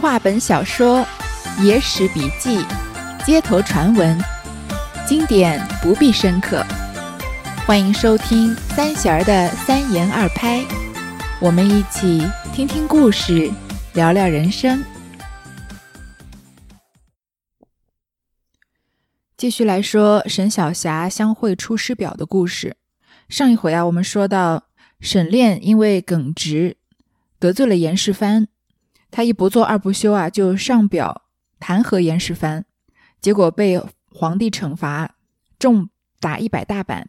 话本小说、野史笔记、街头传闻，经典不必深刻。欢迎收听三弦儿的三言二拍，我们一起听听故事，聊聊人生。继续来说沈小霞相会《出师表》的故事。上一回啊，我们说到沈炼因为耿直得罪了严世蕃，他一不做二不休啊，就上表弹劾严世蕃，结果被皇帝惩罚，重打一百大板，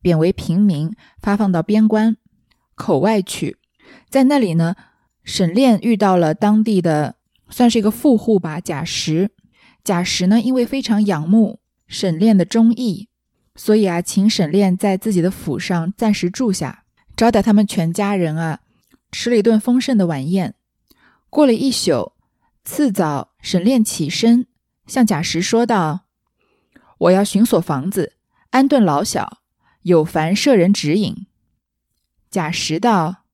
贬为平民，发放到边关口外去。在那里呢，沈炼遇到了当地的算是一个富户吧，贾石。贾石呢，因为非常仰慕沈炼的忠义。所以啊，请沈炼在自己的府上暂时住下，招待他们全家人啊，吃了一顿丰盛的晚宴。过了一宿，次早，沈炼起身，向贾石说道：“我要寻所房子，安顿老小，有烦舍人指引。”贾石道：“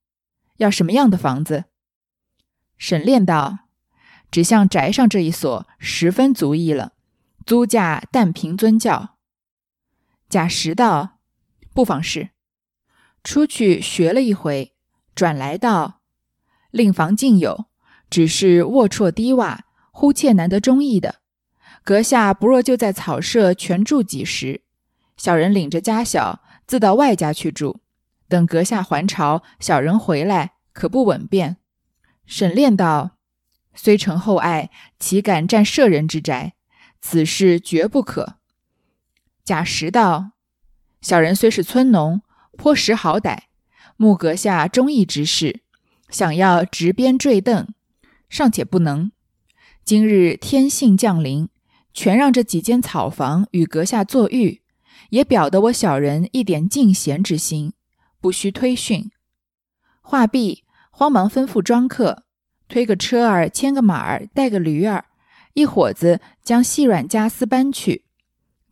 要什么样的房子？”沈炼道：“只像宅上这一所，十分足矣了，租价但凭尊教。”贾石道：“不妨事。”出去学了一回，转来道：“令房尽有，只是龌龊低洼，忽切难得中意的。阁下不若就在草舍全住几时，小人领着家小自到外家去住。等阁下还朝，小人回来，可不稳便。”沈炼道：“虽承厚爱，岂敢占舍人之宅？此事绝不可。”贾石道：“小人虽是村农，颇识好歹。慕阁下忠义之事，想要执鞭坠镫，尚且不能。今日天幸降临，全让这几间草房与阁下作御，也表得我小人一点敬贤之心，不须推训。”话毕，慌忙吩咐庄客推个车儿，牵个马儿，带个驴儿，一伙子将细软家私搬去。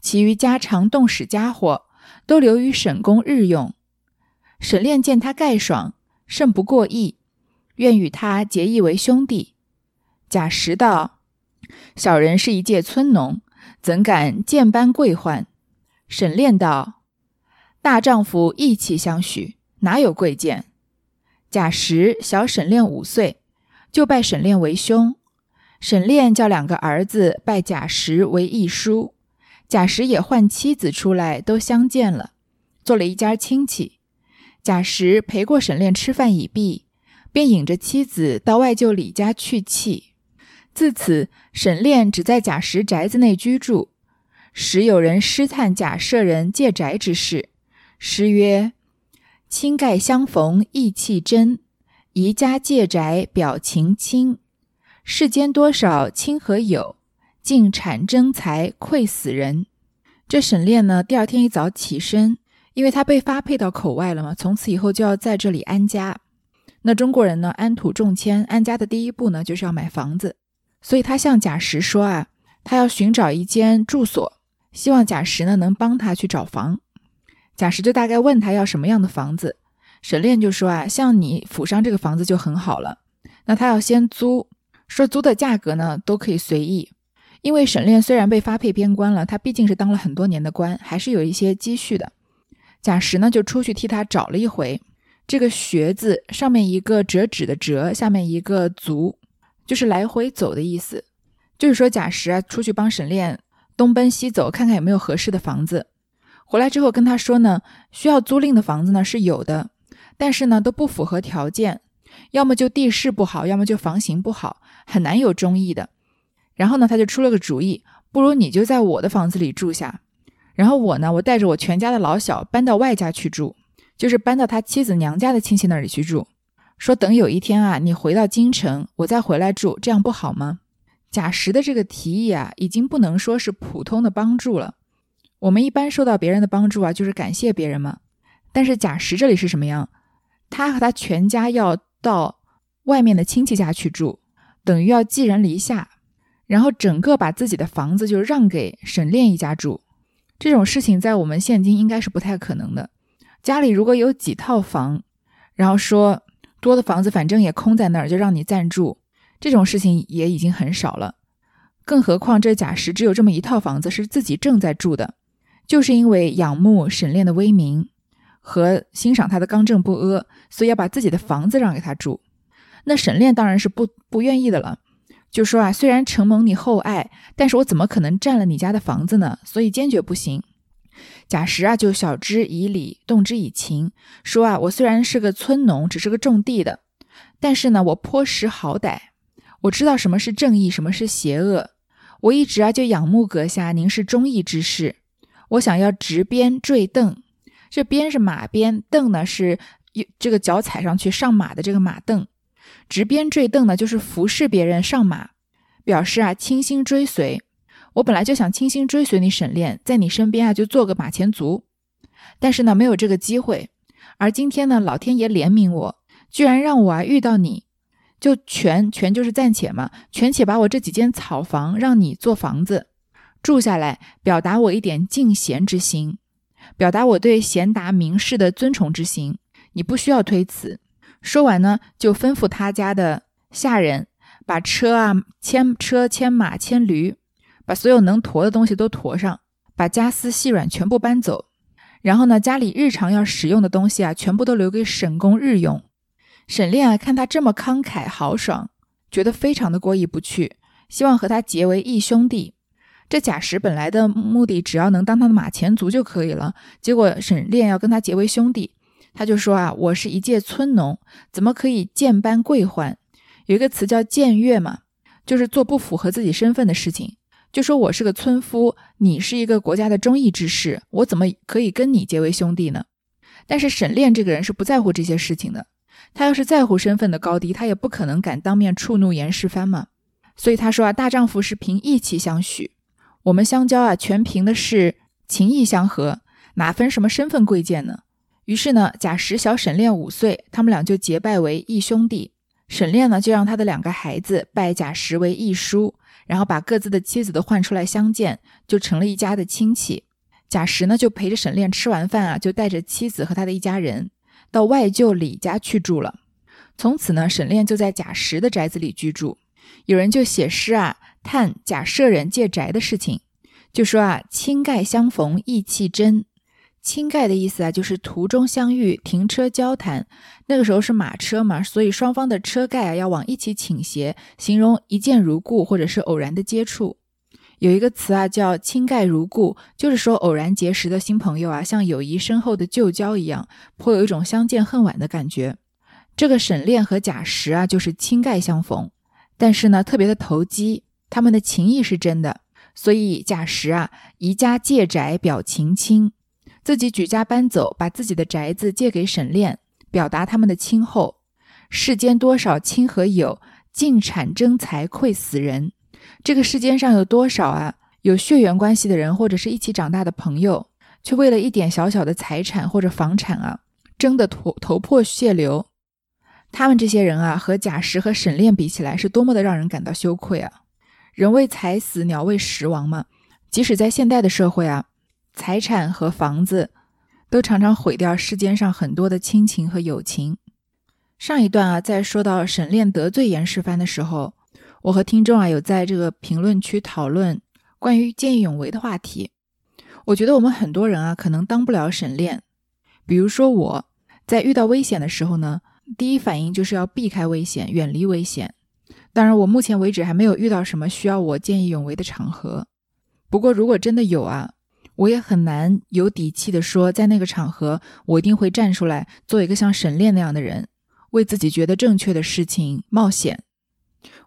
其余家常动使家伙，都留于沈公日用。沈炼见他盖爽，甚不过意，愿与他结义为兄弟。贾石道：“小人是一介村农，怎敢见般贵宦？”沈炼道：“大丈夫义气相许，哪有贵贱？”贾石小沈炼五岁，就拜沈炼为兄。沈炼叫两个儿子拜贾石为义叔。贾石也唤妻子出来，都相见了，做了一家亲戚。贾石陪过沈炼吃饭已毕，便引着妻子到外舅李家去气。自此，沈炼只在贾石宅子内居住。时有人诗叹贾舍人借宅之事，诗曰：“亲盖相逢意气真，宜家借宅表情亲。世间多少亲和友。”尽产争财愧死人。这沈炼呢，第二天一早起身，因为他被发配到口外了嘛，从此以后就要在这里安家。那中国人呢，安土重迁，安家的第一步呢，就是要买房子。所以他向贾石说啊，他要寻找一间住所，希望贾石呢能帮他去找房。贾石就大概问他要什么样的房子，沈炼就说啊，像你府上这个房子就很好了。那他要先租，说租的价格呢都可以随意。因为沈炼虽然被发配边关了，他毕竟是当了很多年的官，还是有一些积蓄的。贾石呢就出去替他找了一回。这个“学”字上面一个折纸的“折”，下面一个“足”，就是来回走的意思。就是说贾石啊出去帮沈炼东奔西走，看看有没有合适的房子。回来之后跟他说呢，需要租赁的房子呢是有的，但是呢都不符合条件，要么就地势不好，要么就房型不好，很难有中意的。然后呢，他就出了个主意，不如你就在我的房子里住下，然后我呢，我带着我全家的老小搬到外家去住，就是搬到他妻子娘家的亲戚那里去住。说等有一天啊，你回到京城，我再回来住，这样不好吗？贾石的这个提议啊，已经不能说是普通的帮助了。我们一般受到别人的帮助啊，就是感谢别人嘛。但是贾石这里是什么样？他和他全家要到外面的亲戚家去住，等于要寄人篱下。然后整个把自己的房子就让给沈炼一家住，这种事情在我们现今应该是不太可能的。家里如果有几套房，然后说多的房子反正也空在那儿，就让你暂住，这种事情也已经很少了。更何况这贾石只有这么一套房子是自己正在住的，就是因为仰慕沈炼的威名和欣赏他的刚正不阿，所以要把自己的房子让给他住。那沈炼当然是不不愿意的了，就说啊，虽然承蒙你厚爱，但是我怎么可能占了你家的房子呢？所以坚决不行。贾石啊，就晓之以理，动之以情，说啊，我虽然是个村农，只是个种地的，但是呢，我颇识好歹，我知道什么是正义，什么是邪恶。我一直啊就仰慕阁下，您是忠义之士，我想要执鞭坠镫，这鞭是马鞭，镫呢是这个脚踩上去上马的这个马镫，执鞭坠镫呢就是服侍别人上马，表示啊倾心追随。我本来就想倾心追随你沈炼，在你身边啊就做个马前卒，但是呢没有这个机会。而今天呢，老天爷怜悯我，居然让我啊遇到你，就权权就是暂且嘛，权且把我这几间草房让你做房子住下来，表达我一点敬贤之心，表达我对贤达名士的尊崇之心。你不需要推辞。说完呢，就吩咐他家的下人把车啊牵车牵马牵驴。把所有能驮的东西都驮上，把家私细软全部搬走，然后呢，家里日常要使用的东西啊，全部都留给沈公日用。沈炼啊，看他这么慷慨豪爽，觉得非常的过意不去，希望和他结为义兄弟。这贾石本来的目的，只要能当他的马前卒就可以了。结果沈炼要跟他结为兄弟，他就说啊，我是一介村农，怎么可以贱班贵宦？有一个词叫僭越嘛，就是做不符合自己身份的事情。就说我是个村夫，你是一个国家的忠义之士，我怎么可以跟你结为兄弟呢？但是沈炼这个人是不在乎这些事情的，他要是在乎身份的高低，他也不可能敢当面触怒严世蕃嘛。所以他说啊，大丈夫是凭义气相许，我们相交啊，全凭的是情义相合，哪分什么身份贵贱呢？于是呢，贾石小沈炼五岁，他们俩就结拜为义兄弟。沈炼呢，就让他的两个孩子拜贾石为义叔。然后把各自的妻子都换出来相见，就成了一家的亲戚。贾石呢，就陪着沈炼吃完饭啊，就带着妻子和他的一家人到外舅李家去住了。从此呢，沈炼就在贾石的宅子里居住。有人就写诗啊，叹贾舍人借宅的事情，就说啊，亲盖相逢意气真。亲盖的意思啊，就是途中相遇，停车交谈。那个时候是马车嘛，所以双方的车盖啊要往一起倾斜，形容一见如故或者是偶然的接触。有一个词啊叫亲盖如故，就是说偶然结识的新朋友啊，像友谊深厚的旧交一样，颇有一种相见恨晚的感觉。这个沈炼和贾石啊，就是亲盖相逢，但是呢特别的投机，他们的情谊是真的，所以贾石啊宜家借宅表情亲。自己举家搬走，把自己的宅子借给沈炼，表达他们的亲厚。世间多少亲和友，尽产争财愧死人。这个世间上有多少啊，有血缘关系的人，或者是一起长大的朋友，却为了一点小小的财产或者房产啊，争得头头破血流。他们这些人啊，和贾石和沈炼比起来，是多么的让人感到羞愧啊！人为财死，鸟为食亡嘛。即使在现代的社会啊。财产和房子都常常毁掉世间上很多的亲情和友情。上一段啊，在说到沈炼得罪严世蕃的时候，我和听众啊有在这个评论区讨论关于见义勇为的话题。我觉得我们很多人啊，可能当不了沈炼。比如说我在遇到危险的时候呢，第一反应就是要避开危险，远离危险。当然，我目前为止还没有遇到什么需要我见义勇为的场合。不过，如果真的有啊，我也很难有底气的说，在那个场合，我一定会站出来，做一个像沈炼那样的人，为自己觉得正确的事情冒险。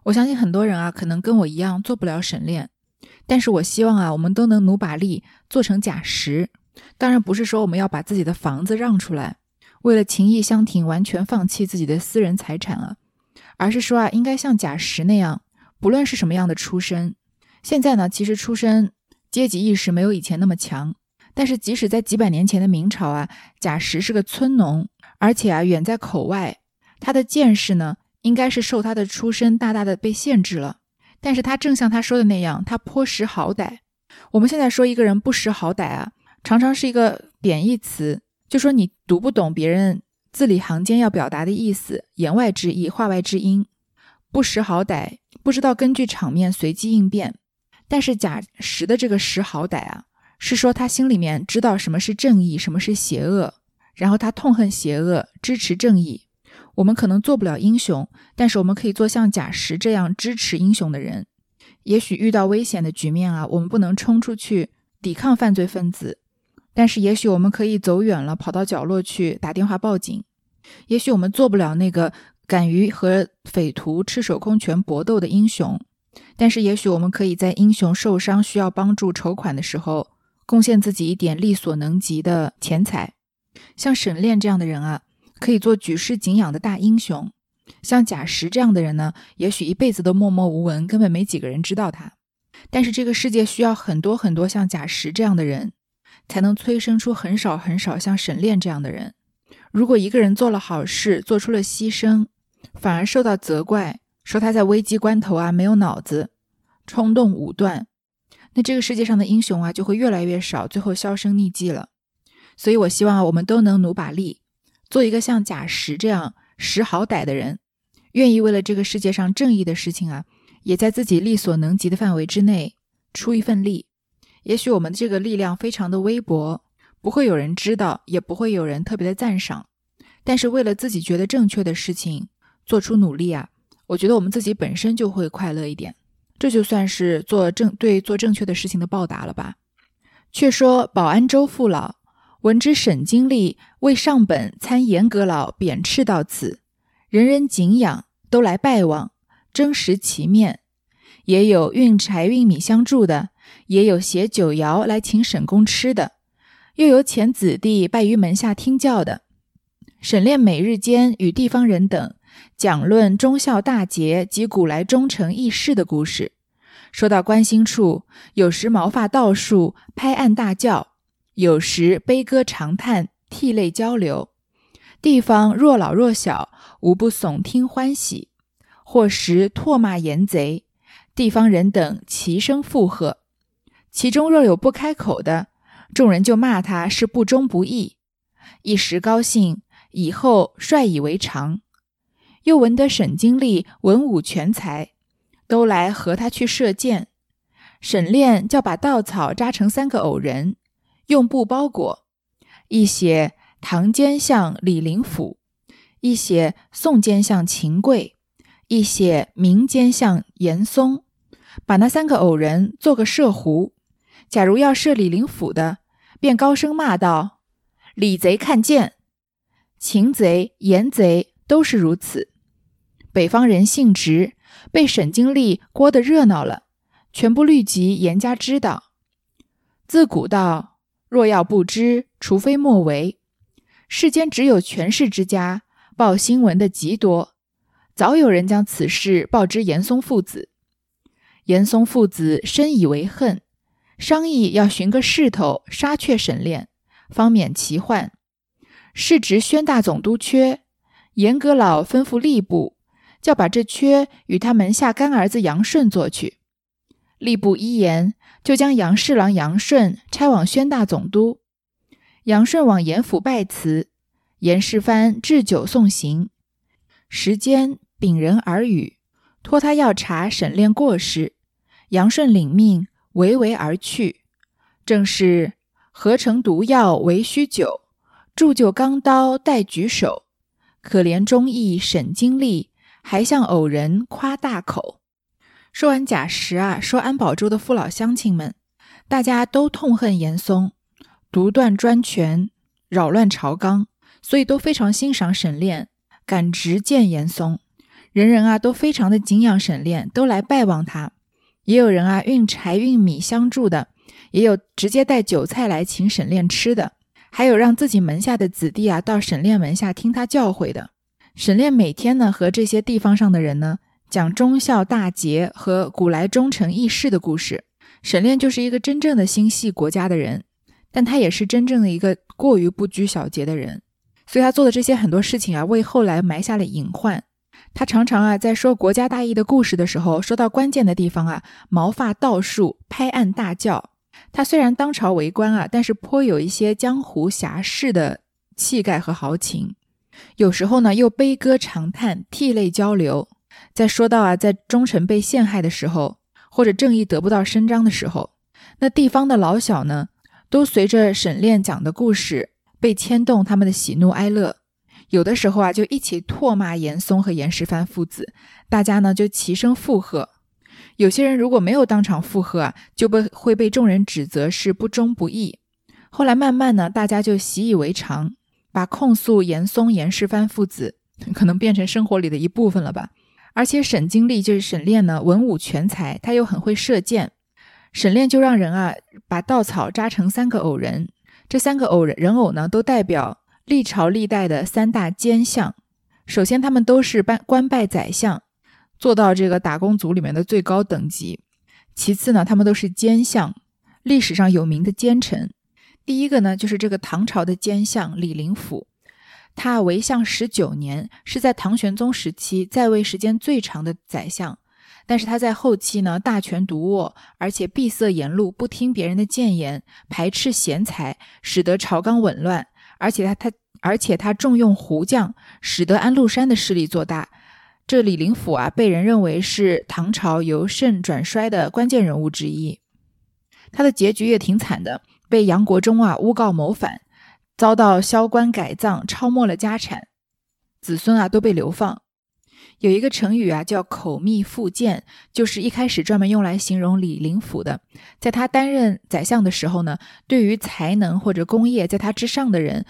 我相信很多人啊，可能跟我一样做不了沈炼，但是我希望啊，我们都能努把力做成假石。当然不是说我们要把自己的房子让出来，为了情义相挺完全放弃自己的私人财产啊，而是说啊，应该像假石那样，不论是什么样的出身，现在呢，其实出身。阶级意识没有以前那么强，但是即使在几百年前的明朝啊，贾石是个村农，而且啊远在口外，他的见识呢应该是受他的出身大大的被限制了。但是他正像他说的那样，他颇识好歹。我们现在说一个人不识好歹啊，常常是一个贬义词，就说你读不懂别人字里行间要表达的意思，言外之意，话外之音。不识好歹，不知道根据场面随机应变。但是贾石的这个识好歹啊，是说他心里面知道什么是正义，什么是邪恶，然后他痛恨邪恶，支持正义。我们可能做不了英雄，但是我们可以做像贾石这样支持英雄的人。也许遇到危险的局面啊，我们不能冲出去抵抗犯罪分子，但是也许我们可以走远了，跑到角落去打电话报警。也许我们做不了那个敢于和匪徒赤手空拳搏斗的英雄，但是也许我们可以在英雄受伤需要帮助筹款的时候，贡献自己一点力所能及的钱财。像沈炼这样的人啊。可以做举世敬仰的大英雄，像贾石这样的人呢，也许一辈子都默默无闻，根本没几个人知道他。但是这个世界需要很多很多像贾石这样的人，才能催生出很少很少像沈炼这样的人。如果一个人做了好事，做出了牺牲，反而受到责怪，说他在危机关头啊没有脑子，冲动武断，那这个世界上的英雄啊就会越来越少，最后销声匿迹了。所以我希望啊，我们都能努把力。做一个像贾石这样识好歹的人，愿意为了这个世界上正义的事情啊，也在自己力所能及的范围之内出一份力。也许我们这个力量非常的微薄，不会有人知道，也不会有人特别的赞赏。但是为了自己觉得正确的事情做出努力啊，我觉得我们自己本身就会快乐一点。这就算是做正对做正确的事情的报答了吧。却说保安州父老。闻知沈经历为上本参严阁老贬斥到此，人人敬仰，都来拜望，争食其面。也有运柴运米相助的，也有携酒肴来请沈公吃的，又有遣子弟拜于门下听教的。沈炼每日间与地方人等讲论忠孝大节及古来忠诚义士的故事，说到关心处，有时毛发倒竖，拍案大叫。有时悲歌长叹，涕泪交流；地方若老若小，无不耸听欢喜；或时唾骂严贼，地方人等齐声附和。其中若有不开口的，众人就骂他是不忠不义。一时高兴，以后率以为常。又闻得沈经历文武全才，都来和他去射箭。沈炼叫把稻草扎成三个偶人。用布包裹，一写唐奸相李林甫，一写宋奸相秦桧，一写明奸相严嵩，把那三个偶人做个射弧。假如要射李林甫的，便高声骂道：“李贼看剑！”秦贼、严贼都是如此。北方人性直，被沈经历郭得热闹了，全部律及严家知道。自古道。若要不知，除非莫为。世间只有权势之家报新闻的极多，早有人将此事报知严嵩父子。严嵩父子深以为恨，商议要寻个势头杀却沈炼，方免其患。是值宣大总督缺，严阁老吩咐吏部，叫把这缺与他门下干儿子杨顺做去。吏部一言。就将杨侍郎杨顺差往宣大总督，杨顺往严府拜辞，严世蕃置酒送行。时间禀人耳语，托他要查审炼过失。杨顺领命，唯唯而去。正是合成毒药为虚酒，铸就钢刀待举手。可怜忠义沈经历，还向偶人夸大口。说完贾石啊，说安保州的父老乡亲们，大家都痛恨严嵩独断专权，扰乱朝纲，所以都非常欣赏沈炼，敢直谏严嵩。人人啊都非常的敬仰沈炼，都来拜望他。也有人啊运柴运米相助的，也有直接带酒菜来请沈炼吃的，还有让自己门下的子弟啊到沈炼门下听他教诲的。沈炼每天呢和这些地方上的人呢。讲忠孝大节和古来忠诚义士的故事，沈炼就是一个真正的心系国家的人，但他也是真正的一个过于不拘小节的人，所以他做的这些很多事情啊，为后来埋下了隐患。他常常啊，在说国家大义的故事的时候，说到关键的地方啊，毛发倒竖，拍案大叫。他虽然当朝为官啊，但是颇有一些江湖侠士的气概和豪情，有时候呢，又悲歌长叹，涕泪交流。在说到啊，在忠臣被陷害的时候，或者正义得不到伸张的时候，那地方的老小呢，都随着沈炼讲的故事被牵动他们的喜怒哀乐，有的时候啊，就一起唾骂严嵩和严世蕃父子，大家呢就齐声附和。有些人如果没有当场附和啊，就被会被众人指责是不忠不义。后来慢慢呢，大家就习以为常，把控诉严嵩、严世蕃父子可能变成生活里的一部分了吧。而且沈经历就是沈炼呢，文武全才，他又很会射箭。沈炼就让人啊，把稻草扎成三个偶人，这三个偶人人偶呢，都代表历朝历代的三大奸相。首先，他们都是拜官拜宰相。做到这个打工族里面的最高等级。其次呢，他们都是奸相，历史上有名的奸臣。第一个呢，就是这个唐朝的奸相李林甫，他为相十九年，是在唐玄宗时期在位时间最长的宰相。但是他在后期呢，大权独握，而且闭塞言路，不听别人的谏言，排斥贤才，使得朝纲紊乱。而且他他而且他重用胡将，使得安禄山的势力做大。这李林甫啊，被人认为是唐朝由盛转衰的关键人物之一。他的结局也挺惨的，被杨国忠啊诬告谋反，遭到削官改葬，抄没了家产，子孙啊都被流放。有一个成语啊叫“口蜜腹剑”，就是一开始专门用来形容李林甫的。在他担任宰相的时候呢，对于才能或者功业在他之上的人。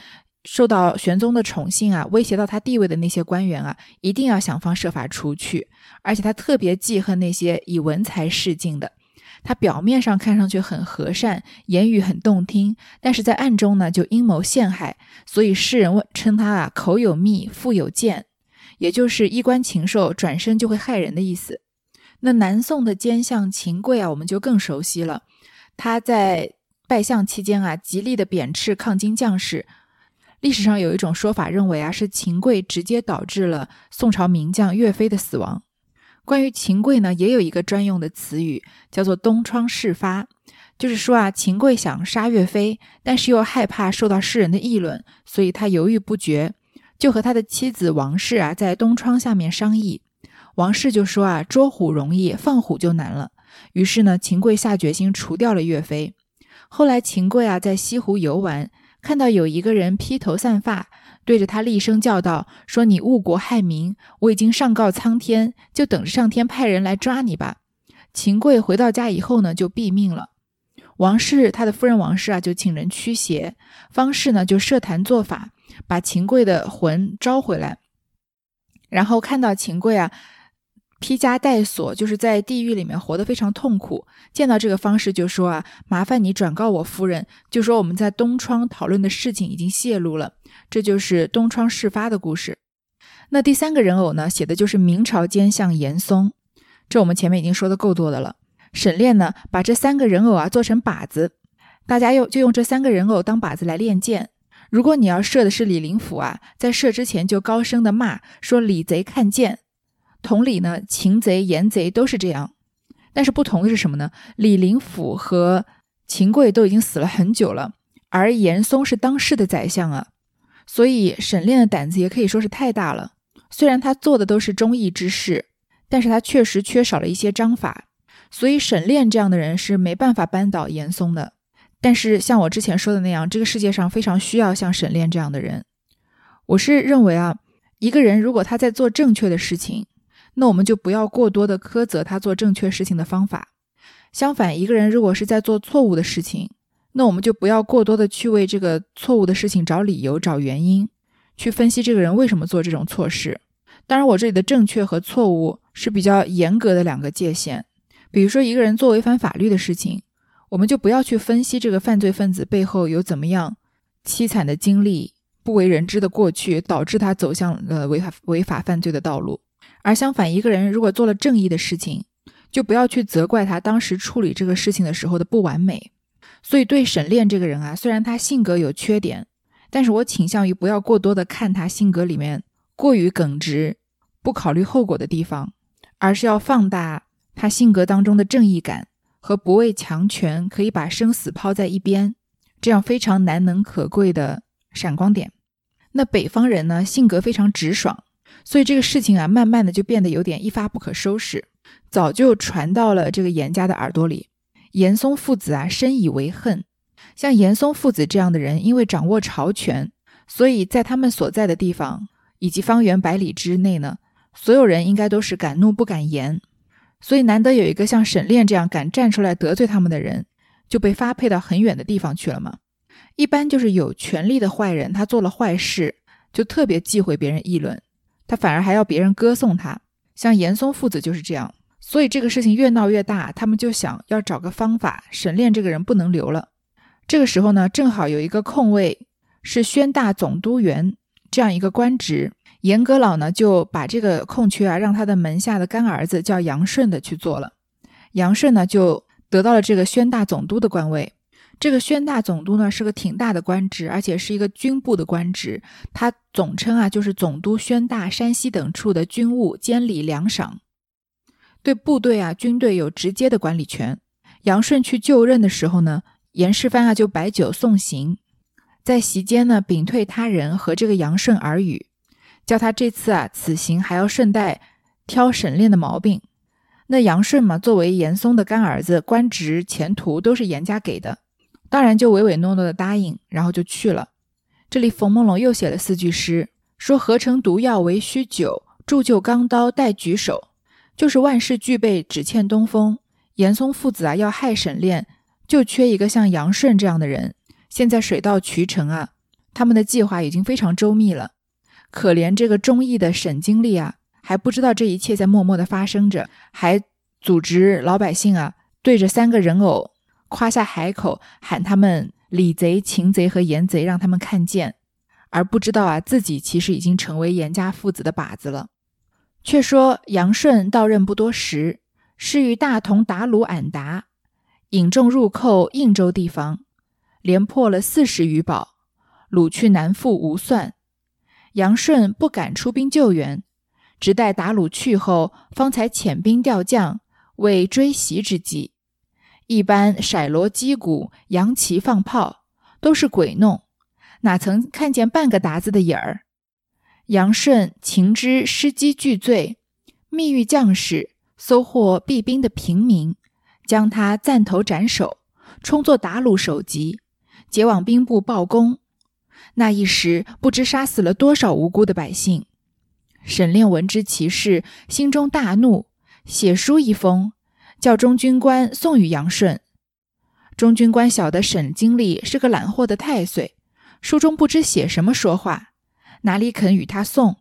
受到玄宗的宠幸啊，威胁到他地位的那些官员啊，一定要想方设法除去。而且他特别记恨那些以文才示敬的。他表面上看上去很和善，言语很动听，但是在暗中呢就阴谋陷害。所以世人称他啊口有蜜，腹有剑，也就是衣冠禽兽，转身就会害人的意思。那南宋的奸相秦桧啊，我们就更熟悉了。他在拜相期间啊，极力的贬斥抗金将士。历史上有一种说法，认为啊是秦桧直接导致了宋朝名将岳飞的死亡。关于秦桧呢，也有一个专用的词语，叫做“东窗事发”，就是说啊，秦桧想杀岳飞，但是又害怕受到世人的议论，所以他犹豫不决，就和他的妻子王氏啊在东窗下面商议。王氏就说啊，捉虎容易，放虎就难了。于是呢，秦桧下决心除掉了岳飞。后来秦桧啊在西湖游玩。看到有一个人披头散发，对着他厉声叫道：“说你误国害民，我已经上告苍天，就等着上天派人来抓你吧。”秦桧回到家以后呢，就毙命了。王氏他的夫人王氏啊，就请人驱邪，方士呢就设坛做法，把秦桧的魂招回来，然后看到秦桧啊。披枷带锁，就是在地狱里面活得非常痛苦。见到这个方士，就说啊，麻烦你转告我夫人，就说我们在东窗讨论的事情已经泄露了。这就是东窗事发的故事。那第三个人偶呢，写的就是明朝奸相严嵩。这我们前面已经说的够多的了。沈炼呢，把这三个人偶啊做成靶子，大家用就用这三个人偶当靶子来练箭。如果你要射的是李林甫啊，在射之前就高声的骂说李贼看剑。同理呢，秦贼、严贼都是这样，但是不同的是什么呢？李林甫和秦桧都已经死了很久了，而严嵩是当世的宰相啊，所以沈炼的胆子也可以说是太大了。虽然他做的都是忠义之事，但是他确实缺少了一些章法，所以沈炼这样的人是没办法扳倒严嵩的。但是像我之前说的那样，这个世界上非常需要像沈炼这样的人。我是认为啊，一个人如果他在做正确的事情，那我们就不要过多的苛责他做正确事情的方法。相反，一个人如果是在做错误的事情，那我们就不要过多的去为这个错误的事情找理由、找原因，去分析这个人为什么做这种错事。当然，我这里的正确和错误是比较严格的两个界限。比如说，一个人做违反法律的事情，我们就不要去分析这个犯罪分子背后有怎么样凄惨的经历、不为人知的过去，导致他走向了违法违法犯罪的道路。而相反，一个人如果做了正义的事情，就不要去责怪他当时处理这个事情的时候的不完美。所以，对沈炼这个人啊，虽然他性格有缺点，但是我倾向于不要过多的看他性格里面过于耿直、不考虑后果的地方，而是要放大他性格当中的正义感和不畏强权、可以把生死抛在一边这样非常难能可贵的闪光点。那北方人呢，性格非常直爽。所以这个事情啊，慢慢的就变得有点一发不可收拾，早就传到了这个严家的耳朵里。严嵩父子啊，深以为恨。像严嵩父子这样的人，因为掌握朝权，所以在他们所在的地方以及方圆百里之内呢，所有人应该都是敢怒不敢言。所以难得有一个像沈炼这样敢站出来得罪他们的人，就被发配到很远的地方去了嘛。一般就是有权力的坏人，他做了坏事，就特别忌讳别人议论，他反而还要别人歌颂他。像严嵩父子就是这样。所以这个事情越闹越大，他们就想要找个方法，沈炼这个人不能留了。这个时候呢，正好有一个空位是宣大总督员这样一个官职，严阁老呢就把这个空缺啊，让他的门下的干儿子叫杨顺的去做了。杨顺呢就得到了这个宣大总督的官位。这个宣大总督呢是个挺大的官职，而且是一个军部的官职，他总称啊就是总督宣大山西等处的军务监理粮饷。对部队啊、军队有直接的管理权。杨顺去就任的时候呢，严世蕃啊就摆酒送行，在席间呢屏退他人和这个杨顺耳语，叫他这次啊此行还要顺带挑沈炼的毛病。那杨顺嘛，作为严嵩的干儿子，官职前途都是严家给的，当然就唯唯诺诺的答应，然后就去了。这里冯梦龙又写了四句诗，说：“合成毒药为虚酒，铸就钢刀待举手。”就是万事俱备，只欠东风。严嵩父子啊，要害沈炼，就缺一个像杨顺这样的人。现在水到渠成啊，他们的计划已经非常周密了。可怜这个忠义的沈经历啊，还不知道这一切在默默的发生着，还组织老百姓啊，对着三个人偶夸下海口，喊他们李贼、秦贼和严贼，让他们看见，而不知道啊，自己其实已经成为严家父子的靶子了。却说杨顺到任不多时，是与大同打鲁俺答，引众入寇应州地方，连破了四十余堡，掳去南复无算。杨顺不敢出兵救援，只待打鲁去后，方才遣兵调将，为追袭之计。一般骰锣击鼓、扬旗放炮，都是鬼弄，哪曾看见半个鞑子的影儿？杨顺情知失机俱罪，密谕将士搜获避兵的平民，将他暂头斩首，充作打虏首级，结往兵部报功。那一时不知杀死了多少无辜的百姓。沈炼闻知其事，心中大怒，写书一封，叫中军官送与杨顺。中军官晓得沈经历是个懒货的太岁，书中不知写什么说话。哪里肯与他送？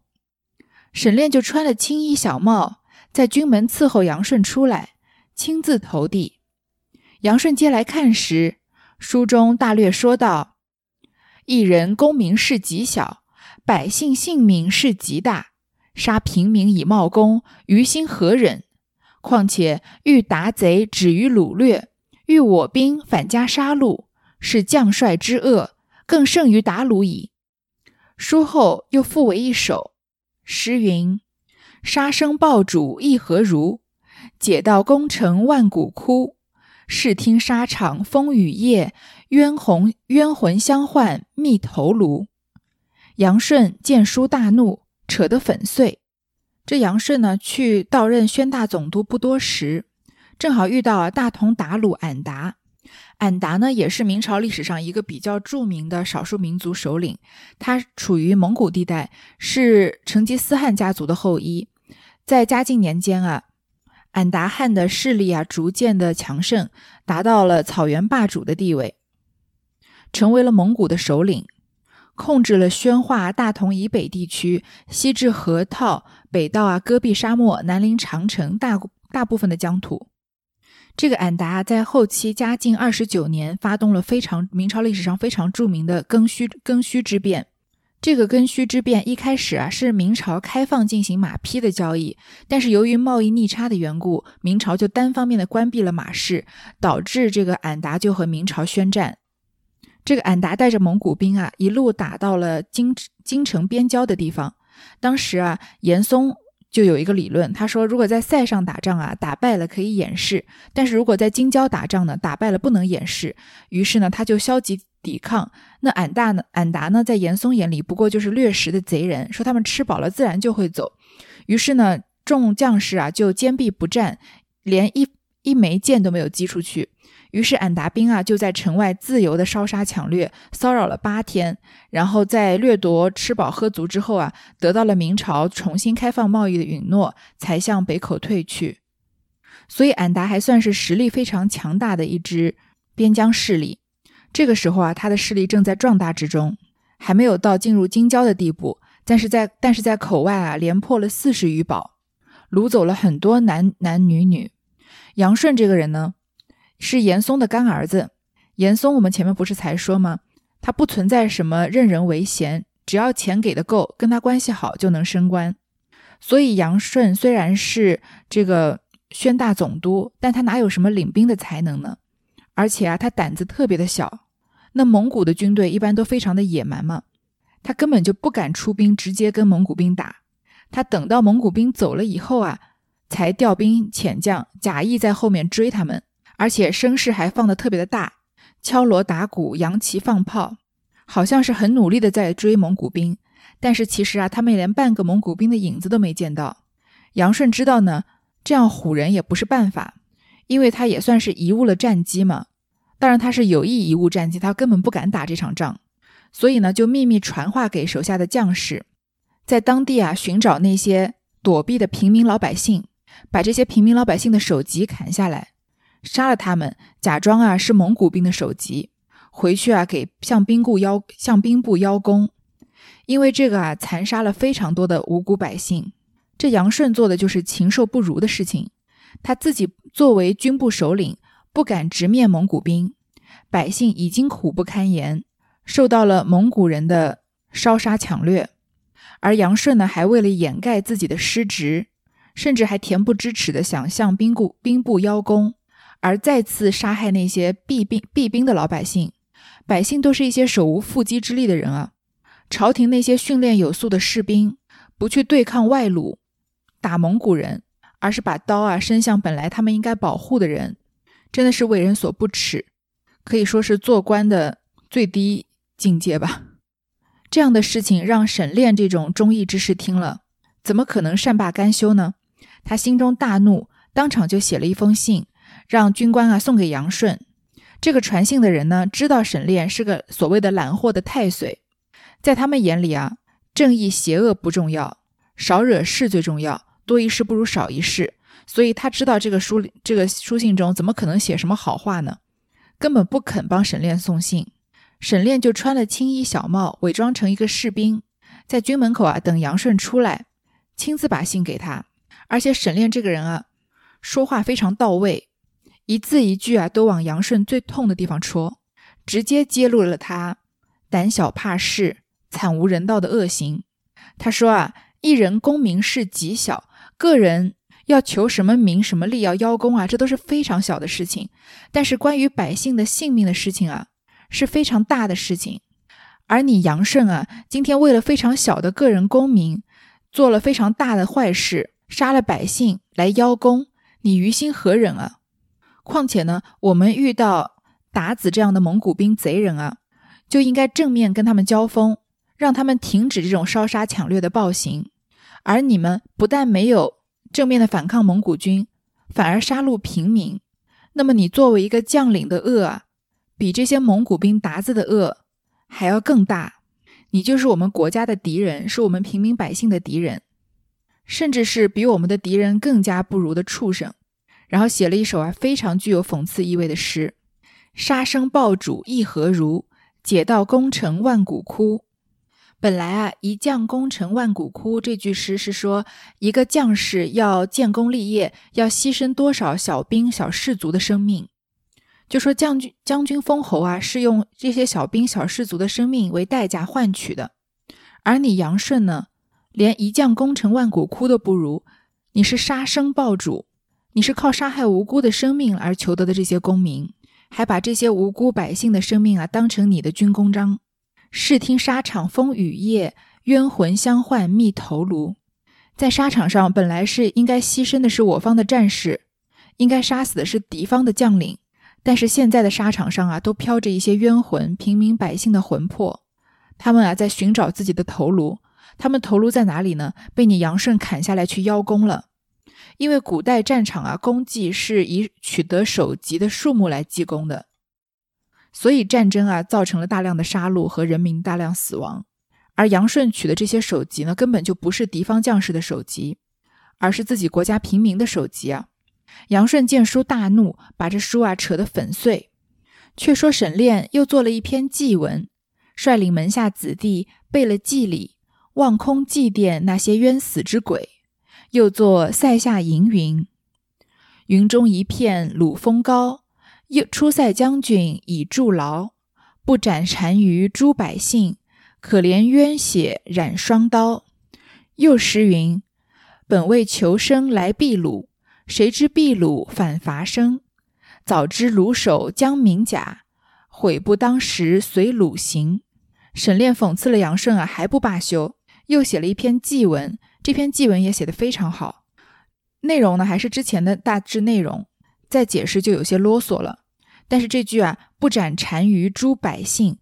沈炼就穿了青衣小帽，在军门伺候杨顺出来，亲自投递。杨顺接来看时，书中大略说道：“一人功名事极小，百姓性命事极大。杀平民以冒功，于心何忍？况且欲达贼止于掳掠，欲我兵反加杀戮，是将帅之恶，更胜于打虏矣。”书后又附为一首诗云：“杀生报主亦何如？解道功成万骨枯。视听沙场风雨夜，冤魂冤魂相唤觅头颅。”杨顺见书大怒，扯得粉碎。这杨顺呢，去到任宣大总督不多时，正好遇到大同打虏俺答。俺答呢，也是明朝历史上一个比较著名的少数民族首领，他处于蒙古地带，是成吉思汗家族的后裔。在嘉靖年间啊，俺答汗的势力啊逐渐的强盛，达到了草原霸主的地位，成为了蒙古的首领，控制了宣化、大同以北地区，西至河套，北到啊戈壁沙漠，南临长城，大大部分的疆土。这个俺答在后期嘉靖二十九年发动了非常明朝历史上非常著名的庚戌庚戌之变。这个庚戌之变一开始啊是明朝开放进行马匹的交易，但是由于贸易逆差的缘故，明朝就单方面的关闭了马市，导致这个俺答就和明朝宣战。这个俺答带着蒙古兵啊一路打到了京京城边郊的地方。当时啊严嵩。就有一个理论，他说，如果在塞上打仗啊，打败了可以掩饰；但是如果在京郊打仗呢，打败了不能掩饰。于是呢，他就消极抵抗。那俺大呢？俺达呢，在严嵩眼里不过就是掠食的贼人，说他们吃饱了自然就会走。于是呢，众将士啊就坚壁不战，连一一枚箭都没有击出去。于是俺达兵啊就在城外自由的烧杀抢掠，骚扰了八天，然后在掠夺吃饱喝足之后啊，得到了明朝重新开放贸易的允诺，才向北口退去。所以俺达还算是实力非常强大的一支边疆势力。这个时候啊，他的势力正在壮大之中，还没有到进入京郊的地步，但是在但是在口外啊，连破了四十余堡，掳走了很多男男女女。杨顺这个人呢？是严嵩的干儿子，严嵩，我们前面不是才说吗？他不存在什么任人唯贤，只要钱给的够，跟他关系好就能升官。所以杨顺虽然是这个宣大总督，但他哪有什么领兵的才能呢？而且啊，他胆子特别的小。那蒙古的军队一般都非常的野蛮嘛，他根本就不敢出兵直接跟蒙古兵打。他等到蒙古兵走了以后啊，才调兵遣将，假意在后面追他们。而且声势还放得特别的大，敲锣打鼓、扬旗放炮，好像是很努力的在追蒙古兵。但是其实啊，他们连半个蒙古兵的影子都没见到。杨顺知道呢，这样唬人也不是办法，因为他也算是贻误了战机嘛。当然他是有意贻误战机，他根本不敢打这场仗，所以呢，就秘密传话给手下的将士，在当地啊寻找那些躲避的平民老百姓，把这些平民老百姓的首级砍下来。杀了他们，假装啊是蒙古兵的首级，回去啊给向兵部邀向兵部邀功。因为这个啊，残杀了非常多的无辜百姓。这杨顺做的就是禽兽不如的事情。他自己作为军部首领，不敢直面蒙古兵，百姓已经苦不堪言，受到了蒙古人的烧杀抢掠。而杨顺呢，还为了掩盖自己的失职，甚至还恬不知耻的想向兵部兵部邀功。而再次杀害那些避兵避兵的老百姓，百姓都是一些手无缚鸡之力的人啊！朝廷那些训练有素的士兵，不去对抗外虏，打蒙古人，而是把刀啊伸向本来他们应该保护的人，真的是为人所不齿，可以说是做官的最低境界吧。这样的事情让沈炼这种忠义之士听了，怎么可能善罢甘休呢？他心中大怒，当场就写了一封信。让军官啊送给杨顺，这个传信的人呢，知道沈炼是个所谓的懒货的太岁，在他们眼里啊，正义邪恶不重要，少惹事最重要，多一事不如少一事。所以他知道这个书这个书信中怎么可能写什么好话呢？根本不肯帮沈炼送信。沈炼就穿了青衣小帽，伪装成一个士兵，在军门口啊等杨顺出来，亲自把信给他。而且沈炼这个人啊，说话非常到位。一字一句啊，都往杨顺最痛的地方戳，直接揭露了他胆小怕事、惨无人道的恶行。他说啊，一人功名是极小，个人要求什么名什么利，要邀功啊，这都是非常小的事情。但是关于百姓的性命的事情啊，是非常大的事情。而你杨顺啊，今天为了非常小的个人功名，做了非常大的坏事，杀了百姓来邀功，你于心何忍啊？况且呢，我们遇到鞑子这样的蒙古兵贼人啊，就应该正面跟他们交锋，让他们停止这种烧杀抢掠的暴行。而你们不但没有正面的反抗蒙古军，反而杀戮平民。那么你作为一个将领的恶啊，比这些蒙古兵鞑子的恶还要更大。你就是我们国家的敌人，是我们平民百姓的敌人，甚至是比我们的敌人更加不如的畜生。然后写了一首啊非常具有讽刺意味的诗：“杀生爆主亦何如？解道功成万骨枯。”本来啊，“一将功成万骨枯”这句诗是说一个将士要建功立业，要牺牲多少小兵小士卒的生命。就说将军将军封侯啊，是用这些小兵小士卒的生命为代价换取的。而你杨顺呢，连“一将功成万骨枯”都不如，你是杀生爆主。你是靠杀害无辜的生命而求得的这些功名，还把这些无辜百姓的生命啊当成你的军功章。视听沙场风雨夜，冤魂相唤觅头颅。在沙场上，本来是应该牺牲的是我方的战士，应该杀死的是敌方的将领，但是现在的沙场上啊，都飘着一些冤魂，平民百姓的魂魄，他们啊在寻找自己的头颅。他们头颅在哪里呢？被你杨顺砍下来去邀功了。因为古代战场啊，功绩是以取得首级的数目来计功的，所以战争啊造成了大量的杀戮和人民大量死亡。而杨顺取的这些首级呢，根本就不是敌方将士的首级，而是自己国家平民的首级啊。杨顺见书大怒，把这书啊扯得粉碎。却说沈炼又做了一篇祭文，率领门下子弟备了祭礼，望空祭奠那些冤死之鬼。又作塞下吟云：云中一片鲁风高，又出塞将军已筑牢，不斩单于诸百姓，可怜冤血染双刀。又诗云：本为求生来避鲁，谁知避鲁反伐生。早知鲁守将明甲，悔不当时随鲁行。沈炼讽刺了杨顺啊，还不罢休，又写了一篇祭文。这篇祭文也写得非常好，内容呢还是之前的大致内容，再解释就有些啰嗦了。但是这句啊，不斩单于诸百姓，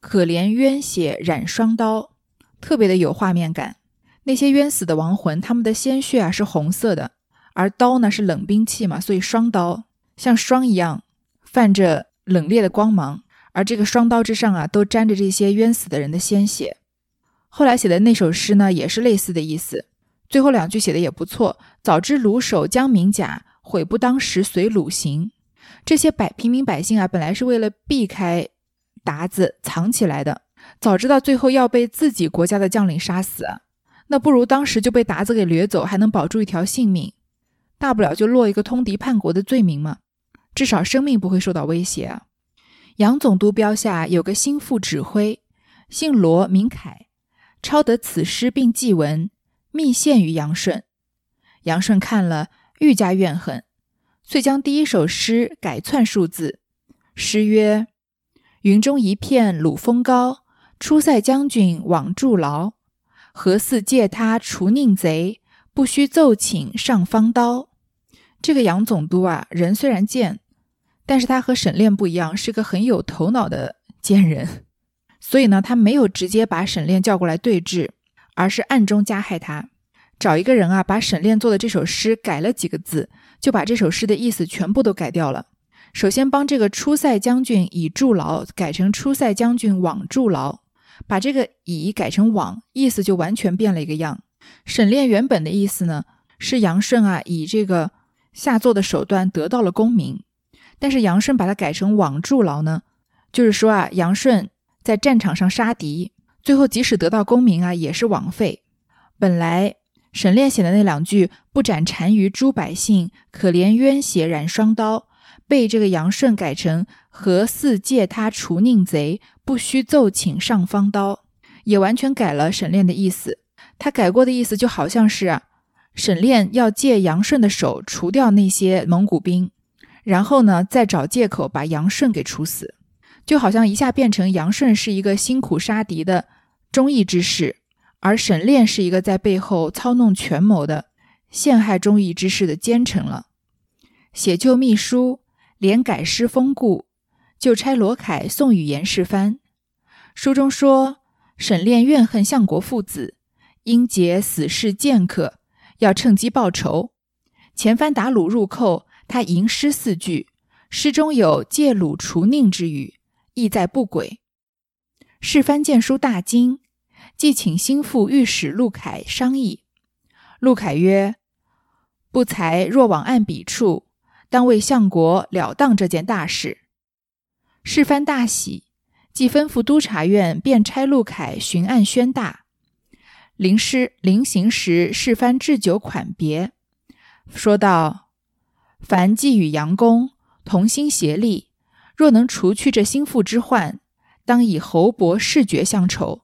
可怜冤血染双刀，特别的有画面感。那些冤死的亡魂，他们的鲜血啊是红色的，而刀呢是冷兵器嘛，所以双刀像霜一样泛着冷冽的光芒，而这个双刀之上啊，都沾着这些冤死的人的鲜血。后来写的那首诗呢，也是类似的意思。最后两句写的也不错。早知鲁守将名甲，悔不当时随鲁行。这些百平民百姓啊，本来是为了避开鞑子藏起来的。早知道最后要被自己国家的将领杀死，那不如当时就被鞑子给掠走，还能保住一条性命。大不了就落一个通敌叛国的罪名嘛，至少生命不会受到威胁啊。杨总督标下有个心腹指挥，姓罗名凯。抄得此诗并记文，密献于杨顺。杨顺看了，愈加怨恨，遂将第一首诗改篡数字。诗曰：“云中一片鲁风高，出塞将军枉驻牢。何似借他除佞贼？不须奏请上方刀。”这个杨总督啊，人虽然贱，但是他和沈炼不一样，是个很有头脑的贱人。所以呢，他没有直接把沈炼叫过来对质，而是暗中加害他，找一个人啊，把沈炼做的这首诗改了几个字，就把这首诗的意思全部都改掉了。首先帮这个出塞将军已驻牢改成出塞将军往驻牢，把这个以改成往，意思就完全变了一个样。沈炼原本的意思呢，是杨顺啊以这个下作的手段得到了功名，但是杨顺把它改成往驻牢呢，就是说啊杨顺。在战场上杀敌，最后即使得到功名啊，也是枉费。本来沈炼写的那两句“不斩单于诸百姓，可怜冤血染双刀”，被这个杨顺改成“何似借他除佞贼，不须奏请上方刀”，也完全改了沈炼的意思。他改过的意思就好像是啊，沈炼要借杨顺的手除掉那些蒙古兵，然后呢，再找借口把杨顺给处死。就好像一下变成杨顺是一个辛苦杀敌的忠义之士，而沈炼是一个在背后操弄权谋的陷害忠义之士的奸臣了。写就密书，连改诗封故，就差罗凯送与严世蕃。书中说，沈炼怨恨相国父子，因结死士剑客，要趁机报仇。前番打鲁入寇，他吟诗四句，诗中有借鲁除佞之语。意在不轨。世蕃见书大惊，即请心腹御史陆凯商议。陆凯曰：“不才若往案笔处，当为相国了当这件大事。”世蕃大喜，即吩咐督察院便差陆凯巡案宣大。临师临行时，世蕃置酒款别，说道：“凡既与杨公同心协力。”若能除去这心腹之患，当以侯伯视爵相酬，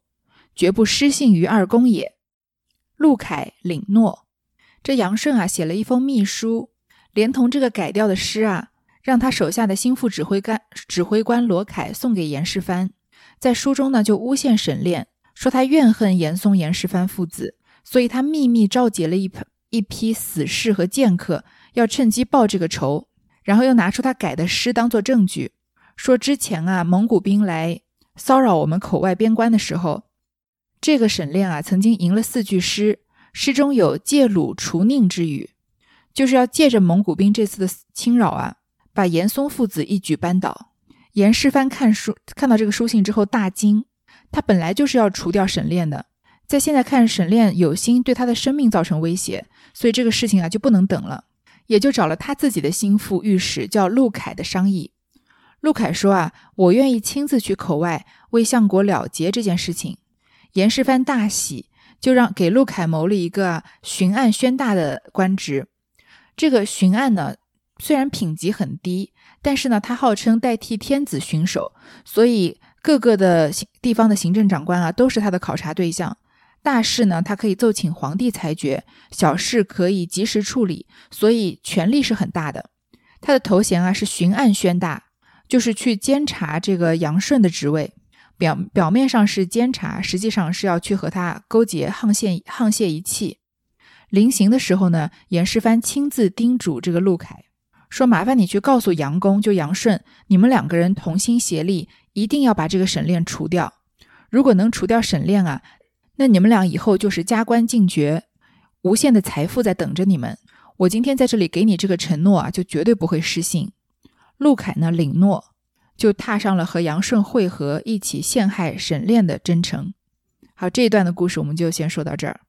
绝不失信于二公也。陆凯领诺。这杨顺啊，写了一封密书，连同这个改掉的诗啊，让他手下的心腹指挥官指挥官罗凯送给严世蕃。在书中呢，就诬陷沈炼，说他怨恨严嵩、严世蕃父子，所以他秘密召集了一批一批死士和剑客，要趁机报这个仇。然后又拿出他改的诗当做证据，说之前啊蒙古兵来骚扰我们口外边关的时候，这个沈炼啊曾经吟了四句诗，诗中有借鲁除宁之语，就是要借着蒙古兵这次的侵扰啊，把严嵩父子一举扳倒。严世蕃看书看到这个书信之后大惊，他本来就是要除掉沈炼的，在现在看沈炼有心对他的生命造成威胁，所以这个事情啊就不能等了。也就找了他自己的心腹御史叫陆凯的商议。陆凯说：“啊，我愿意亲自去口外为相国了结这件事情。”严世蕃大喜，就让给陆凯谋了一个巡按宣大的官职。这个巡按呢，虽然品级很低，但是呢，他号称代替天子巡守，所以各个的地方的行政长官啊，都是他的考察对象。大事呢，他可以奏请皇帝裁决；小事可以及时处理，所以权力是很大的。他的头衔啊是巡按宣大，就是去监察这个杨顺的职位。表表面上是监察，实际上是要去和他勾结沆瀣沆瀣一气。临行的时候呢，严世蕃亲自叮嘱这个陆凯说：“麻烦你去告诉杨公，就杨顺，你们两个人同心协力，一定要把这个沈炼除掉。如果能除掉沈炼啊。”那你们俩以后就是加官进爵，无限的财富在等着你们。我今天在这里给你这个承诺啊，就绝对不会失信。陆凯呢，领诺，就踏上了和杨顺会合，一起陷害沈炼的征程。好，这一段的故事我们就先说到这儿。